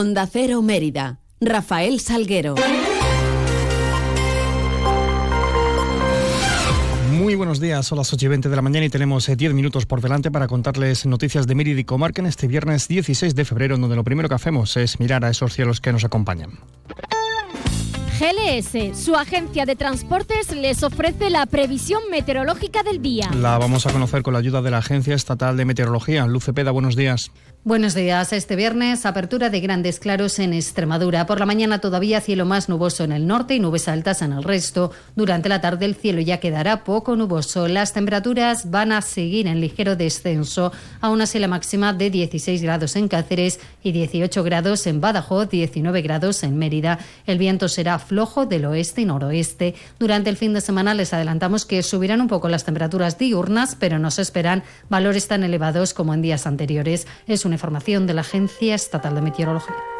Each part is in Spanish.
Onda Cero Mérida. Rafael Salguero. Muy buenos días, son las 8 y 20 de la mañana y tenemos 10 minutos por delante para contarles noticias de Mérida y Comarca en este viernes 16 de febrero, donde lo primero que hacemos es mirar a esos cielos que nos acompañan. GLS, su agencia de transportes, les ofrece la previsión meteorológica del día. La vamos a conocer con la ayuda de la Agencia Estatal de Meteorología. Luce Peda, buenos días. Buenos días. Este viernes, apertura de grandes claros en Extremadura. Por la mañana todavía cielo más nuboso en el norte y nubes altas en el resto. Durante la tarde el cielo ya quedará poco nuboso. Las temperaturas van a seguir en ligero descenso. Aún así la máxima de 16 grados en Cáceres y 18 grados en Badajoz, 19 grados en Mérida. El viento será flojo del oeste y noroeste. Durante el fin de semana les adelantamos que subirán un poco las temperaturas diurnas, pero no se esperan valores tan elevados como en días anteriores. Es una información de la Agencia Estatal de Meteorología.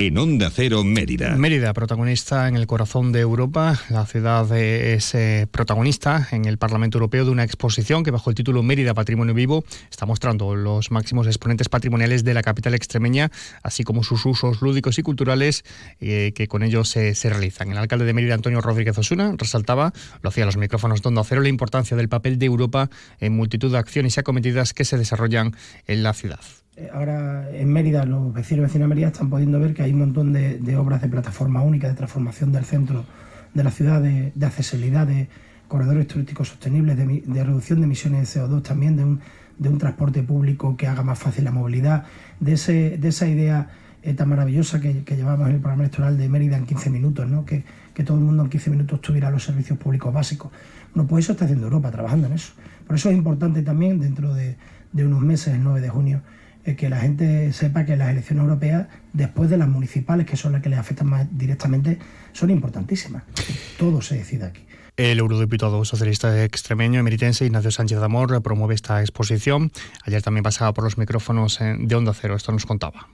en Onda Cero Mérida. Mérida, protagonista en el corazón de Europa. La ciudad es protagonista en el Parlamento Europeo de una exposición que bajo el título Mérida Patrimonio Vivo está mostrando los máximos exponentes patrimoniales de la capital extremeña, así como sus usos lúdicos y culturales eh, que con ellos se, se, realizan. El alcalde de Mérida, Antonio Rodríguez Osuna, resaltaba, lo hacía a los micrófonos de Onda Cero, la importancia del papel de Europa en multitud de acciones y acometidas que se desarrollan en la ciudad. Eh, ahora en Mérida, los vecinos y vecinas de Mérida están pudiendo ver que hay un montón de, obras de plataforma única, de transformación del centro de la ciudad, de, accesibilidad, de corredores turísticos sostenibles, de, reducción de emisiones de CO2, también de un, transporte público que haga más fácil la movilidad, de, esa idea eh, tan maravillosa que, que, llevamos en el programa electoral de Mérida en 15 minutos, ¿no? que, todo el mundo en 15 minutos tuviera los servicios públicos básicos. Bueno, pues eso está haciendo Europa, trabajando en eso. Por eso es importante también, dentro de, de unos meses, el 9 de junio, que la gente sepa que las elecciones europeas, después de las municipales, que son las que les afectan más directamente, son importantísimas. Todo se decide aquí. El eurodiputado socialista extremeño emeritense Ignacio Sánchez Amor promueve esta exposición. Ayer también pasaba por los micrófonos de Onda Cero. Esto nos contaba.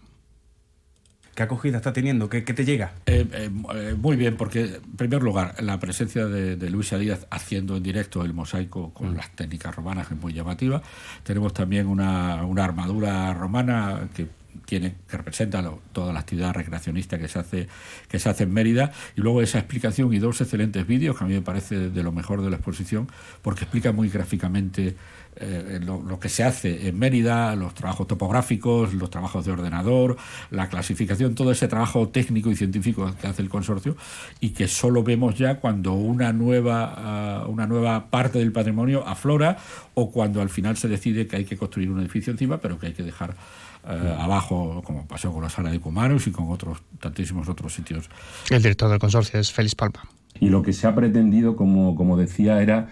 ¿Qué acogida está teniendo? ¿Qué, qué te llega? Eh, eh, muy bien, porque en primer lugar, la presencia de, de, Luisa Díaz haciendo en directo el mosaico con mm. las técnicas romanas es muy llamativa. Tenemos también una, una armadura romana que tiene que representa lo, toda la actividad recreacionista que se hace que se hace en Mérida y luego esa explicación y dos excelentes vídeos que a mí me parece de lo mejor de la exposición porque explica muy gráficamente eh, lo, que se hace en Mérida, los trabajos topográficos, los trabajos de ordenador, la clasificación, todo ese trabajo técnico y científico que hace el consorcio y que solo vemos ya cuando una nueva, uh, una nueva parte del patrimonio aflora o cuando al final se decide que hay que construir un edificio encima, pero que hay que dejar uh, abajo, como pasó con la sala de Cumaros y con otros tantísimos otros sitios. El director del consorcio es Félix Palma. Y lo que se ha pretendido, como, como decía, era,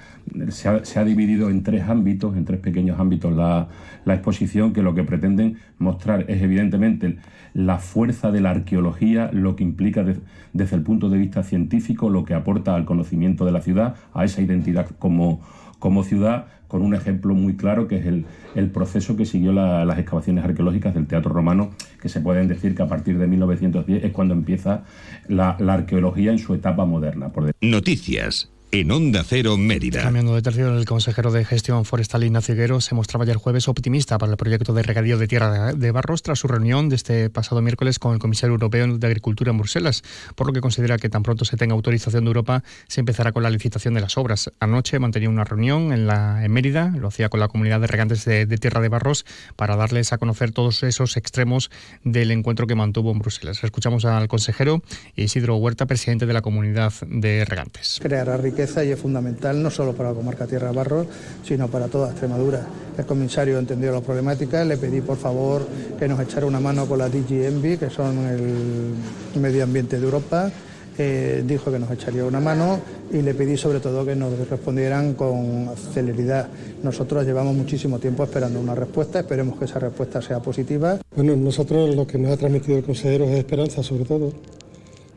se ha, se ha, dividido en tres ámbitos, en tres pequeños ámbitos. La, la, exposición, que lo que pretenden mostrar es evidentemente la fuerza de la arqueología, lo que implica de, desde el punto de vista científico, lo que aporta al conocimiento de la ciudad, a esa identidad como, como ciudad, con un ejemplo muy claro que es el, el proceso que siguió la, las excavaciones arqueológicas del teatro romano, que se pueden decir que a partir de 1910 es cuando empieza la, la arqueología en su etapa moderna. Por Noticias en Onda Cero Mérida. Cambiando de tercio, el consejero de Gestión Forestal Ignacio Higuero se mostraba ayer jueves optimista para el proyecto de regadío de tierra de Barros tras su reunión de este pasado miércoles con el comisario europeo de Agricultura en Bruselas, por lo que considera que tan pronto se tenga autorización de Europa se empezará con la licitación de las obras. Anoche mantenía una reunión en, la, en Mérida, lo hacía con la comunidad de regantes de, de tierra de Barros para darles a conocer todos esos extremos del encuentro que mantuvo en Bruselas. Escuchamos al consejero Isidro Huerta, presidente de la comunidad de regantes. Creará riqueza y es fundamental no solo para la comarca Tierra Barros, sino para toda Extremadura. El comisario entendió la problemática, le pedí por favor que nos echara una mano con la DG Envy, que son el medio ambiente de Europa, eh, dijo que nos echaría una mano y le pedí sobre todo que nos respondieran con celeridad. Nosotros llevamos muchísimo tiempo esperando una respuesta, esperemos que esa respuesta sea positiva. Bueno, nosotros lo que nos ha transmitido el consejero es esperanza sobre todo.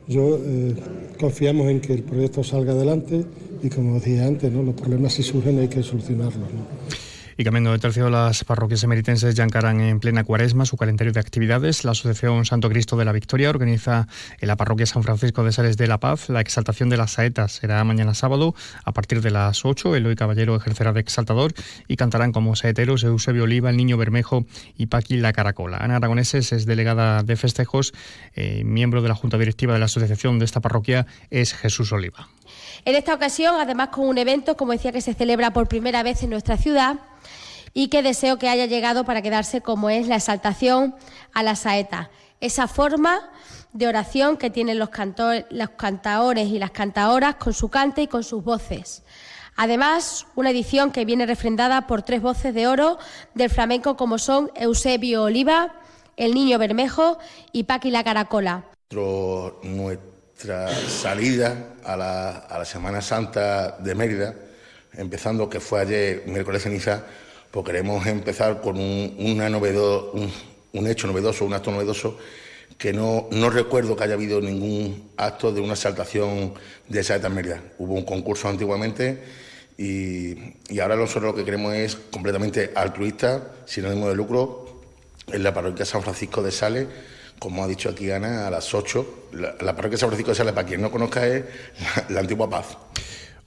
Yo eh, confiamos en que el proyecto salga adelante y como decía antes, ¿no? los problemas si surgen hay que solucionarlos. Y cambiando de tercio, las parroquias emeritenses ya encaran en plena cuaresma su calendario de actividades. La Asociación Santo Cristo de la Victoria organiza en la parroquia San Francisco de Sales de la Paz la exaltación de las saetas. Será mañana sábado a partir de las 8. Eloy Caballero ejercerá de exaltador y cantarán como saeteros Eusebio Oliva, el Niño Bermejo y Paqui la Caracola. Ana Aragoneses es delegada de festejos, eh, miembro de la Junta Directiva de la Asociación de esta parroquia es Jesús Oliva. En esta ocasión, además con un evento, como decía, que se celebra por primera vez en nuestra ciudad, y que deseo que haya llegado para quedarse como es la exaltación a la saeta. Esa forma de oración que tienen los, cantaores y las cantaoras con su cante y con sus voces. Además, una edición que viene refrendada por tres voces de oro del flamenco como son Eusebio Oliva, El Niño Bermejo y Paqui la Caracola. Nuestra salida a la, a la Semana Santa de Mérida, empezando que fue ayer, miércoles ceniza, pues queremos empezar con un, una novedo, un, hecho novedoso, un acto novedoso, que no, no, recuerdo que haya habido ningún acto de una exaltación de esa eternidad. Hubo un concurso antiguamente y, ahora nosotros lo que queremos es completamente altruista, sin ánimo de lucro, en la parroquia San Francisco de Sales, como ha dicho aquí Ana, a las 8. La, parroquia San Francisco de Sales, para quien no conozca, es la, la antigua paz.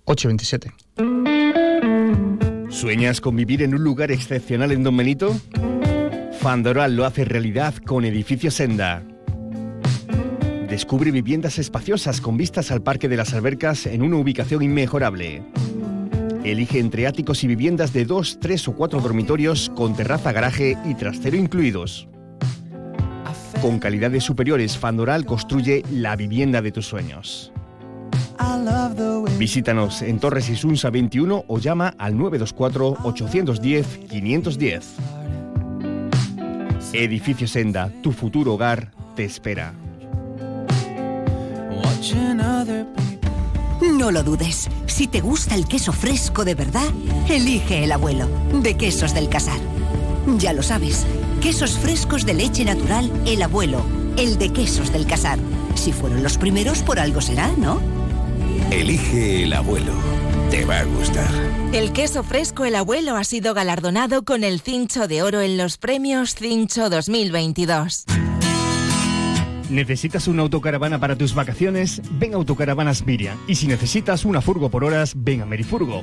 827. ¿Sueñas con vivir en un lugar excepcional en Don Benito? Fandoral lo hace realidad con Edificio Senda. Descubre viviendas espaciosas con vistas al Parque de las Albercas en una ubicación inmejorable. Elige entre áticos y viviendas de dos, tres o cuatro dormitorios con terraza, garaje y trastero incluidos. Con calidades superiores, Fandoral construye la vivienda de tus sueños. Visítanos en Torres Isunsa 21 o llama al 924-810-510. Edificio Senda, tu futuro hogar te espera. No lo dudes. Si te gusta el queso fresco de verdad, elige el abuelo, de Quesos del Casar. Ya lo sabes, quesos frescos de leche natural, el abuelo, el de Quesos del Casar. Si fueron los primeros, por algo será, ¿no? Elige el abuelo. Te va a gustar. El queso fresco El Abuelo ha sido galardonado con el Cincho de Oro en los premios Cincho 2022. ¿Necesitas una autocaravana para tus vacaciones? Ven a Autocaravanas Miriam. Y si necesitas una furgo por horas, ven a Merifurgo.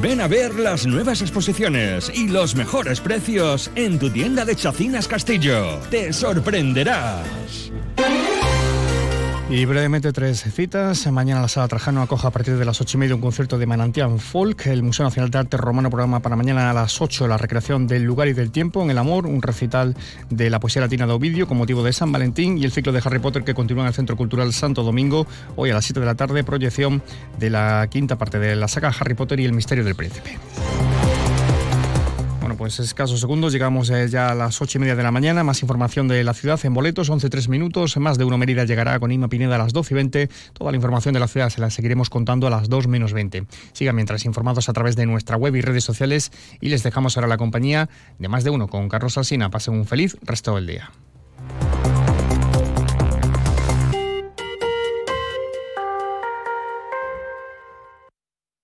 Ven a ver las nuevas exposiciones y los mejores precios en tu tienda de Chacinas Castillo. Te sorprenderás. Y brevemente tres citas. Mañana la Sala Trajano acoge a partir de las ocho y media un concierto de Manantial Folk. El Museo Nacional de Arte Romano programa para mañana a las 8 la recreación del lugar y del tiempo en el amor, un recital de la poesía latina de Ovidio con motivo de San Valentín y el ciclo de Harry Potter que continúa en el Centro Cultural Santo Domingo. Hoy a las 7 de la tarde, proyección de la quinta parte de la saga Harry Potter y el misterio del príncipe pues escasos segundos, llegamos eh, ya a las ocho y media de la mañana. Más información de la ciudad en boletos, 11 minutos. Más de uno Mérida llegará con Inma Pineda a las 12 y 20. Toda la información de la ciudad se la seguiremos contando a las 2 menos 20. Sigan mientras informados a través de nuestra web y redes sociales y les dejamos ahora la compañía de más de uno con Carlos Alsina. Pasen un feliz resto del día.